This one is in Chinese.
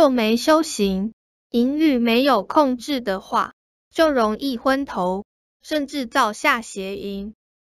若没修行，淫欲没有控制的话，就容易昏头，甚至造下邪淫。